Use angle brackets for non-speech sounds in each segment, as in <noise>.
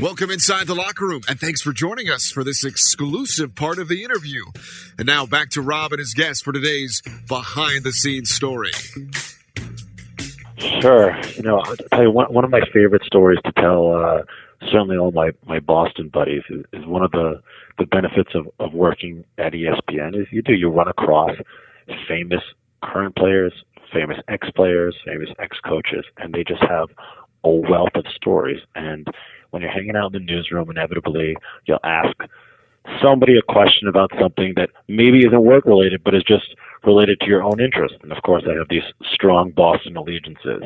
Welcome inside the locker room, and thanks for joining us for this exclusive part of the interview. And now back to Rob and his guest for today's behind the scenes story. Sure. You know, I'll tell you one, one of my favorite stories to tell, uh, certainly all my, my Boston buddies, is, is one of the, the benefits of, of working at ESPN is you do, you run across famous current players, famous ex players, famous ex coaches, and they just have a wealth of stories. And when you're hanging out in the newsroom, inevitably you'll ask somebody a question about something that maybe isn't work related, but is just related to your own interest. And of course, I have these strong Boston allegiances.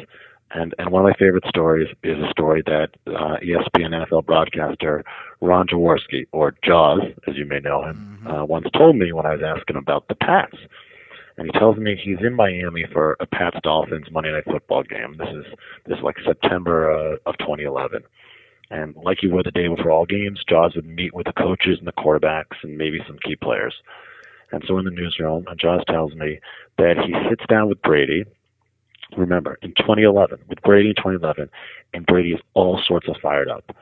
And, and one of my favorite stories is a story that uh, ESPN NFL broadcaster Ron Jaworski, or Jaws, as you may know him, mm-hmm. uh, once told me when I was asking about the Pats. And he tells me he's in Miami for a Pats Dolphins Monday Night Football game. This is this is like September uh, of 2011. And like you would the day before all games, Jaws would meet with the coaches and the quarterbacks and maybe some key players. And so in the newsroom, and Jaws tells me that he sits down with Brady. Remember, in 2011, with Brady in 2011, and Brady is all sorts of fired up.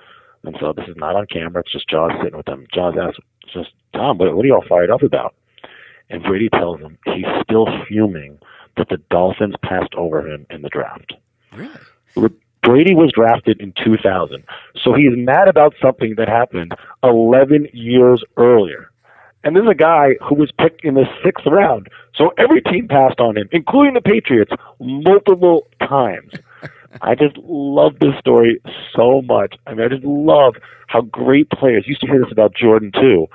And so this is not on camera. It's just Jaws sitting with them. Jaws asks, just, Tom, what, what are you all fired up about? And Brady tells him he's still fuming that the Dolphins passed over him in the draft. Really? Brady was drafted in 2000. So he's mad about something that happened 11 years earlier. And this is a guy who was picked in the sixth round. So every team passed on him, including the Patriots, multiple times. <laughs> I just love this story so much. I mean, I just love how great players used to hear this about Jordan too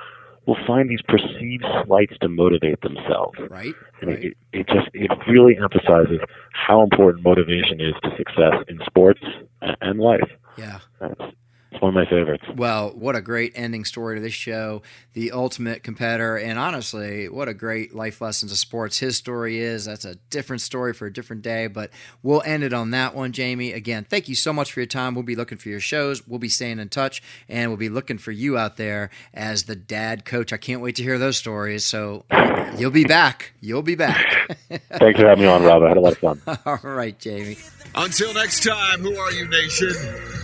will find these perceived slights to motivate themselves. Right. And right. It, it just it really emphasizes how important motivation is to success in sports and life. Yeah. That's, it's one of my favorites. Well, what a great ending story to this show. The ultimate competitor, and honestly, what a great life lesson to sports his story is. That's a different story for a different day, but we'll end it on that one, Jamie. Again, thank you so much for your time. We'll be looking for your shows. We'll be staying in touch, and we'll be looking for you out there as the dad coach. I can't wait to hear those stories. So you'll be back. You'll be back. <laughs> Thanks for having me on, Rob. I had a lot of fun. <laughs> All right, Jamie. Until next time, who are you, nation?